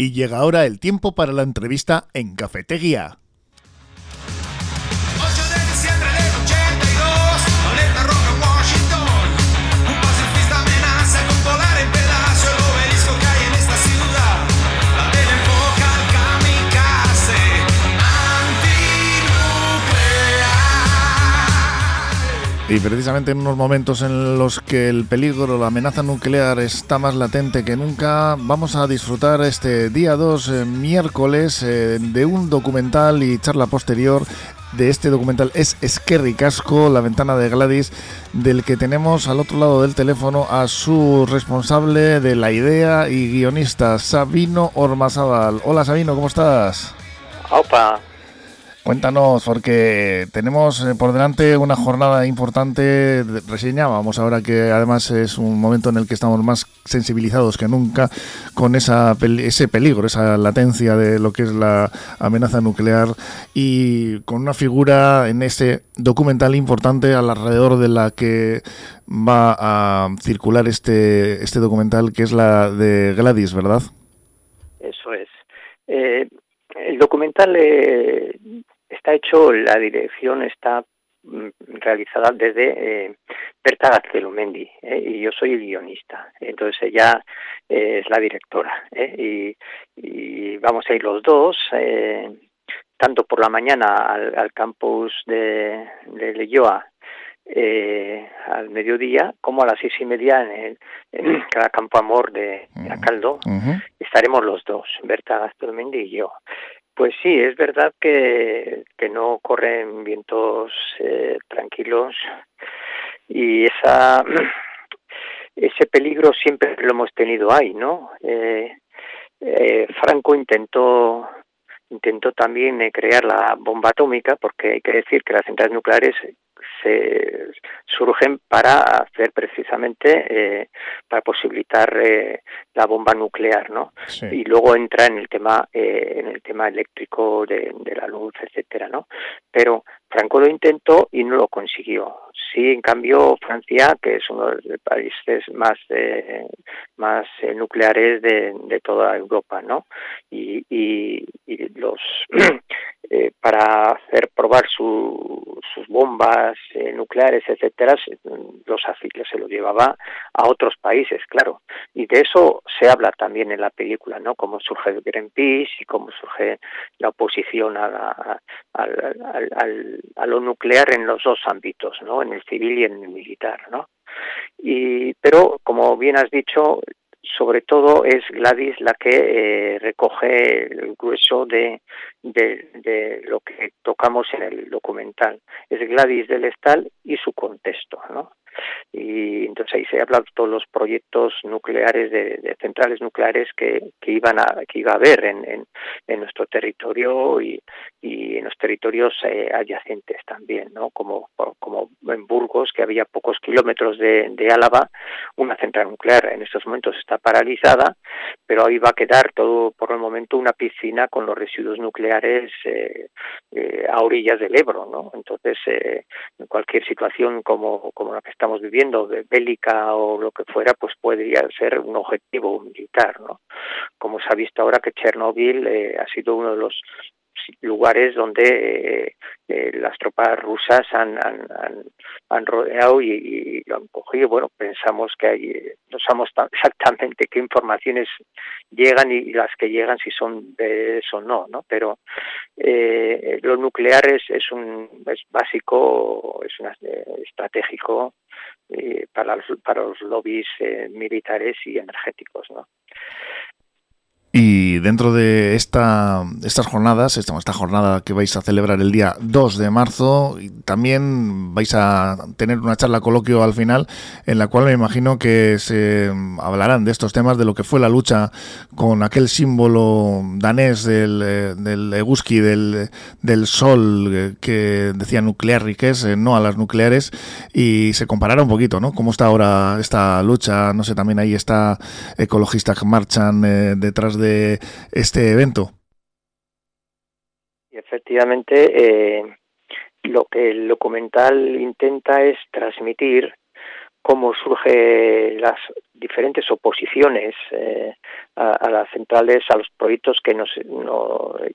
Y llega ahora el tiempo para la entrevista en Cafetería. Y precisamente en unos momentos en los que el peligro, la amenaza nuclear está más latente que nunca, vamos a disfrutar este día 2, eh, miércoles, eh, de un documental y charla posterior. De este documental es Esquerri Casco, la ventana de Gladys, del que tenemos al otro lado del teléfono a su responsable de la idea y guionista, Sabino Ormazábal. Hola Sabino, ¿cómo estás? Opa, Cuéntanos, porque tenemos eh, por delante una jornada importante. Reseñábamos ahora que además es un momento en el que estamos más sensibilizados que nunca con esa, ese peligro, esa latencia de lo que es la amenaza nuclear y con una figura en ese documental importante alrededor de la que va a circular este, este documental, que es la de Gladys, ¿verdad? Eso es. Eh, el documental eh, está hecho, la dirección está mm, realizada desde eh, Berta Gaztelumendi eh, y yo soy el guionista. Entonces ella eh, es la directora y, vamos a ir los dos, tanto por la mañana al, campus de, de Leyoa al mediodía como a las seis y media en, el, cada campo amor de, Acaldo. Estaremos los dos, Berta Gaztelumendi y yo. Pues sí, es verdad que, que no corren vientos eh, tranquilos y esa ese peligro siempre lo hemos tenido ahí, ¿no? Eh, eh, Franco intentó intentó también crear la bomba atómica porque hay que decir que las centrales nucleares se surgen para hacer precisamente eh, para posibilitar eh, la bomba nuclear no y luego entra en el tema eh, en el tema eléctrico de, de, la luz etcétera no pero Franco lo intentó y no lo consiguió. Sí en cambio Francia que es uno de los países más más nucleares de, de, toda Europa no y, y, y los para hacer probar su, sus bombas eh, nucleares, etcétera, los afilios se lo llevaba a otros países, claro. Y de eso se habla también en la película, ¿no? Cómo surge el Greenpeace y cómo surge la oposición a, a, lo nuclear en los dos ámbitos, ¿no? En el civil y en el militar, ¿no? Y, pero, como bien has dicho, sobre todo es Gladys la que eh, recoge el grueso de, de, lo que tocamos en el documental. Es Gladys del Estal y su contexto, ¿no? Y entonces ahí se habla de todos los proyectos nucleares de, centrales nucleares que, que, iban a que iba a haber en, en, nuestro territorio y, y, en los territorios eh, adyacentes también no como como en Burgos que había pocos kilómetros de, de Álava una central nuclear en estos momentos está paralizada pero ahí va a quedar todo por el momento una piscina con los residuos nucleares eh, eh, a orillas del Ebro no entonces en cualquier situación como como la que estamos viviendo, de bélica o lo que fuera, pues podría ser un objetivo militar, ¿no? Como se ha visto ahora que Chernóbil eh, ha sido uno de los lugares donde eh, eh, las tropas rusas han, han, rodeado y, lo han cogido. Bueno, pensamos que hay, no sabemos exactamente qué informaciones llegan y, las que llegan si son de eso o no, ¿no? Pero eh, lo nuclear es, es, un, es básico, es una, estratégico para, los, para los lobbies militares y energéticos, ¿no? Y dentro de esta, estas jornadas, esta, esta, jornada que vais a celebrar el día 2 de marzo, también vais a tener una charla coloquio al final en la cual me imagino que se hablarán de estos temas, de lo que fue la lucha con aquel símbolo danés del, eh, del Eguski, del, del sol, eh, que decía nuclear riques, eh, no a las nucleares, y se comparará un poquito, ¿no? Cómo está ahora esta lucha, no sé, también ahí está ecologistas que marchan detrás de este evento. Efectivamente, eh, lo que el documental intenta es transmitir cómo surgen las diferentes oposiciones eh, a, las centrales, a los proyectos que nos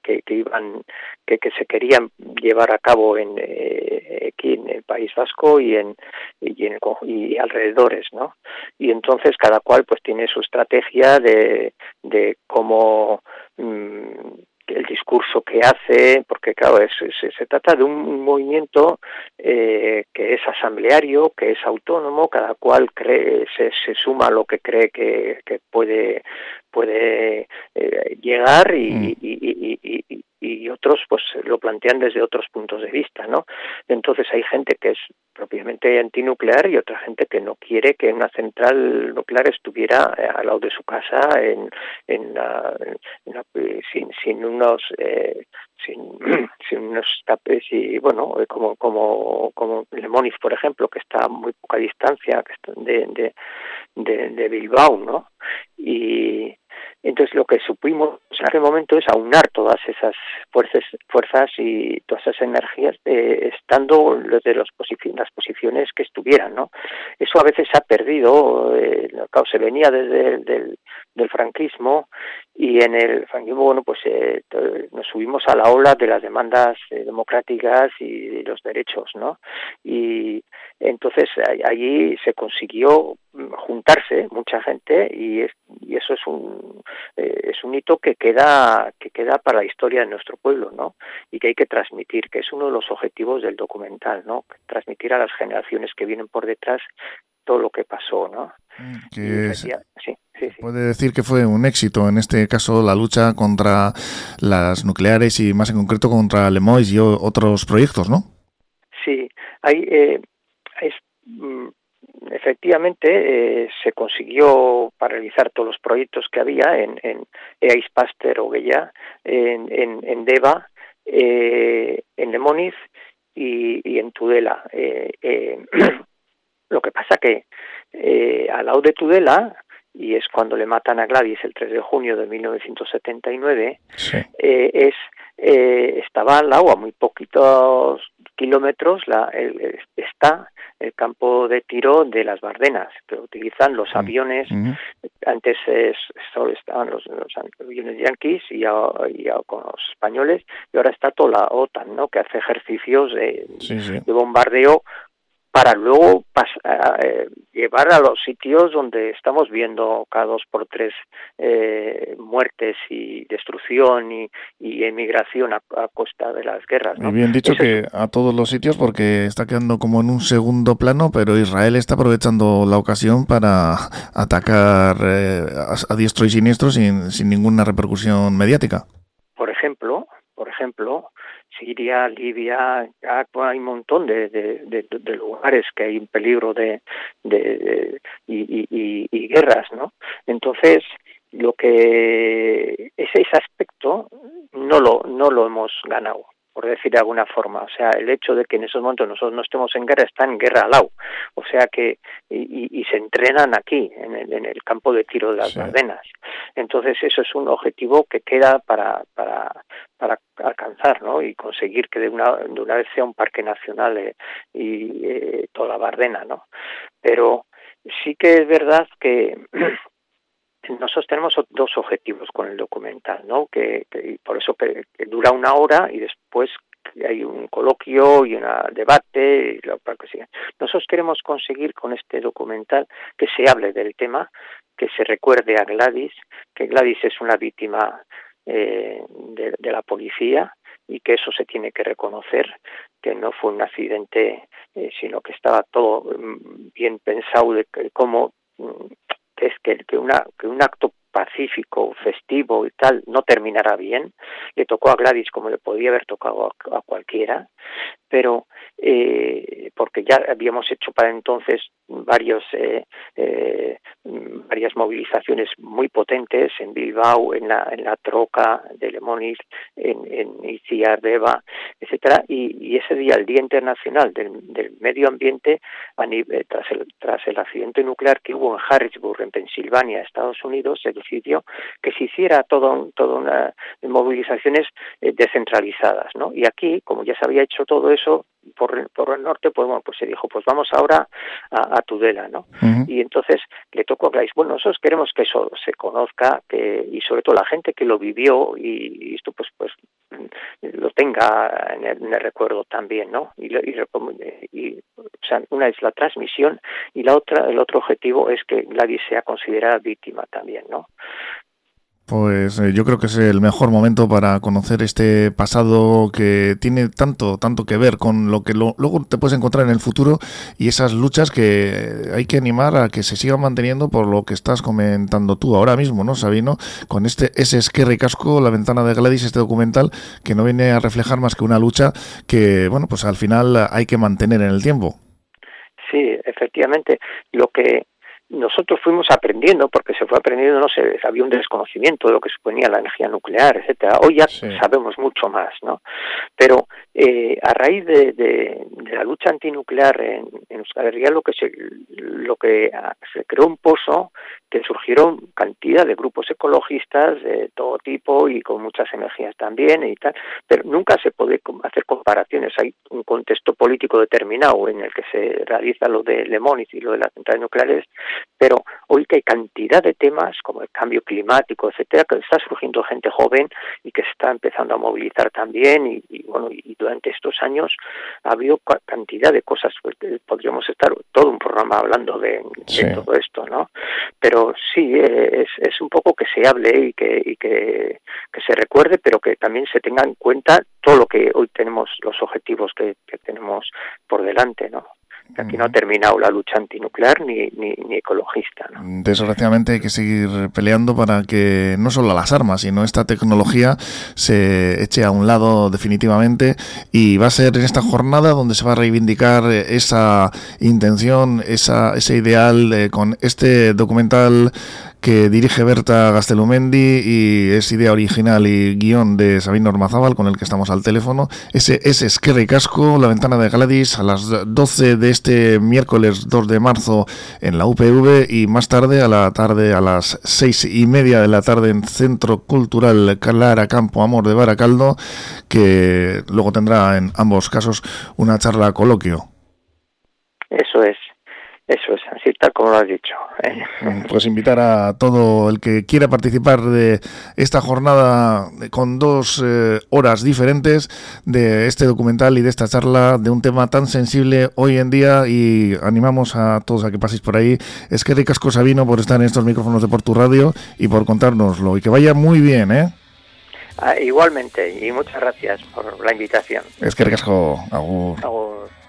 que, iban que, se querían llevar a cabo en eh, aquí en el País Vasco y en y, en y alrededores, ¿no? Y entonces cada cual pues tiene su estrategia de, de cómo mm, el discurso que hace, porque claro, es, se trata de un movimiento eh, que es asambleario, que es autónomo, cada cual cree, se, se suma a lo que cree que, que puede, puede eh, llegar y, mm. y, y, y, otros pues lo plantean desde otros puntos de vista, ¿no? Entonces hay gente que es propiamente antinuclear y otra gente que no quiere que una central nuclear estuviera eh, al lado de su casa en, en, la, sin, sin unos eh, sin, sin unos tapes y bueno como como como Lemoniz por ejemplo que está a muy poca distancia de, de, de, de Bilbao no y entonces lo que supimos en aquel momento es aunar todas esas fuerzas, fuerzas y todas esas energías eh, estando desde las posiciones que estuvieran, ¿no? Eso a veces se ha perdido, eh, se venía desde el del franquismo y en el franquismo bueno pues eh, nos subimos a la ola de las demandas eh, democráticas y de los derechos no y entonces allí se consiguió mm, juntarse mucha gente y, y eso es un eh, es un hito que queda que queda para la historia de nuestro pueblo no y que hay que transmitir que es uno de los objetivos del documental no transmitir a las generaciones que vienen por detrás todo lo que pasó no que sí Puede decir que fue un éxito, en este caso, la lucha contra las nucleares y más en concreto contra Lemois y otros proyectos, ¿no? Sí, hay, eh, mm, efectivamente eh, se consiguió paralizar todos los proyectos que había en, en Eais Pasteur o Guella, en, en, en Deva, eh, en Lemoniz y, y en Tudela. lo que pasa que al lado de Tudela y es cuando le matan a Gladys el 3 de junio de 1979, eh, es, eh, estaba al lado, a muy poquitos kilómetros, la, está el campo de tiro de las Bardenas, que utilizan los mm, aviones, antes solo estaban los, aviones yanquis y, con los españoles, y ahora está toda la OTAN, ¿no? que hace ejercicios de, de bombardeo para luego eh, llevar a los sitios donde estamos viendo cada dos por tres eh, muertes y destrucción y, emigración a, costa de las guerras. ¿no? bien dicho que a todos los sitios porque está quedando como en un segundo plano, pero Israel está aprovechando la ocasión para atacar eh, a, diestro y siniestro sin, sin ninguna repercusión mediática. Por ejemplo, por ejemplo, Siria, Libia, hay un montón de, de, de, lugares que hay en peligro de, de y, y, y, guerras, ¿no? Entonces, lo que ese, ese aspecto no lo no lo hemos ganado por decir de alguna forma. O sea, el hecho de que en esos momentos nosotros no estemos en guerra, está en guerra al lado. O sea que, y, y se entrenan aquí, en el, en el, campo de tiro de las sí. Entonces, eso es un objetivo que queda para, para, para alcanzar, ¿no? Y conseguir que de una, de una vez sea un parque nacional eh, y eh, toda Bardena, ¿no? Pero sí que es verdad que nosotros tenemos dos objetivos con el documental, ¿no? Que, por eso que, dura una hora y después hay un coloquio y un debate y lo que siga. Nosotros queremos conseguir con este documental que se hable del tema, que se recuerde a Gladys, que Gladys es una víctima eh, de, de, la policía y que eso se tiene que reconocer, que no fue un accidente, eh, sino que estaba todo mm, bien pensado de cómo mm, que es que, que, una, que un acto pacífico, festivo y tal, no terminará bien. Le tocó a Gladys como le podía haber tocado a, cualquiera, pero eh, porque ya habíamos hecho para entonces varios eh, eh, varias movilizaciones muy potentes en Bilbao, en la, en la Troca de Lemoniz, en, en Iciar, Beba, etcétera, y, ese día, el Día Internacional del, del Medio Ambiente, tras, el, tras el accidente nuclear que hubo en Harrisburg, en Pensilvania, Estados Unidos, el sitio, que se hiciera todo, todo una movilizaciones eh, descentralizadas, ¿no? Y aquí, como ya se había hecho todo eso, por, por el norte, pues bueno, pues se dijo, pues vamos ahora a, Tudela, ¿no? Y entonces le tocó a Gleis, bueno, nosotros queremos que eso se conozca, que, y sobre todo la gente que lo vivió y, esto pues pues lo tenga en el, recuerdo también, ¿no? Y, y, o sea, una es la transmisión y la otra, el otro objetivo es que Gladys sea considerada víctima también, ¿no? Pues eh, yo creo que es el mejor momento para conocer este pasado que tiene tanto, tanto que ver con lo que luego te puedes encontrar en el futuro y esas luchas que hay que animar a que se sigan manteniendo por lo que estás comentando tú ahora mismo, ¿no, Sabino? Con este ese esquerre casco, la ventana de Gladys, este documental que no viene a reflejar más que una lucha que, bueno, pues al final hay que mantener en el tiempo. Sí, efectivamente. Lo que nosotros fuimos aprendiendo, porque se fue aprendiendo, no sé, había un desconocimiento de lo que suponía la energía nuclear, etcétera. Hoy ya sabemos mucho más, ¿no? Pero eh, a raíz de, de, la lucha antinuclear en, en lo que se, lo que ah, se creó un pozo que surgieron cantidad de grupos ecologistas de todo tipo y con muchas energías también y tal, pero nunca se puede hacer comparaciones. Hay un contexto político determinado en el que se realiza lo de Le y lo de las centrales nucleares, pero hoy que hay cantidad de temas como el cambio climático, etcétera, que está surgiendo gente joven y que se está empezando a movilizar también y, bueno, y durante estos años ha habido cantidad de cosas, pues, podríamos estar todo un programa hablando de, todo esto, ¿no? Pero sí, es, es un poco que se hable y que, y que, que se recuerde, pero que también se tenga en cuenta todo lo que hoy tenemos, los objetivos que, que tenemos por delante, ¿no? Aquí no ha terminado la lucha antinuclear ni, ni, ni ecologista. ¿no? Desgraciadamente hay que seguir peleando para que no solo las armas, sino esta tecnología se eche a un lado definitivamente y va a ser en esta jornada donde se va a reivindicar esa intención, esa, ese ideal eh, con este documental que dirige Berta Gastelumendi y es idea original y guion de Sabino Ormazábal, con el que estamos al teléfono. Ese es Esquerre Casco, la ventana de Gladys, a las 12 de este miércoles 2 de marzo en la UPV y más tarde, a la tarde, a las 6 y media de la tarde en Centro Cultural Clara Campo Amor de Baracaldo, que luego tendrá en ambos casos una charla coloquio. Eso es. Eso es, así tal como lo has dicho. ¿eh? Pues invitar a todo el que quiera participar de esta jornada con dos eh, horas diferentes de este documental y de esta charla de un tema tan sensible hoy en día y animamos a todos a que paséis por ahí. Es que ricasco Sabino por estar en estos micrófonos de Portu Radio y por contárnoslo y que vaya muy bien, ¿eh? Ah, igualmente y muchas gracias por la invitación. Es que ricasco, agur. agur.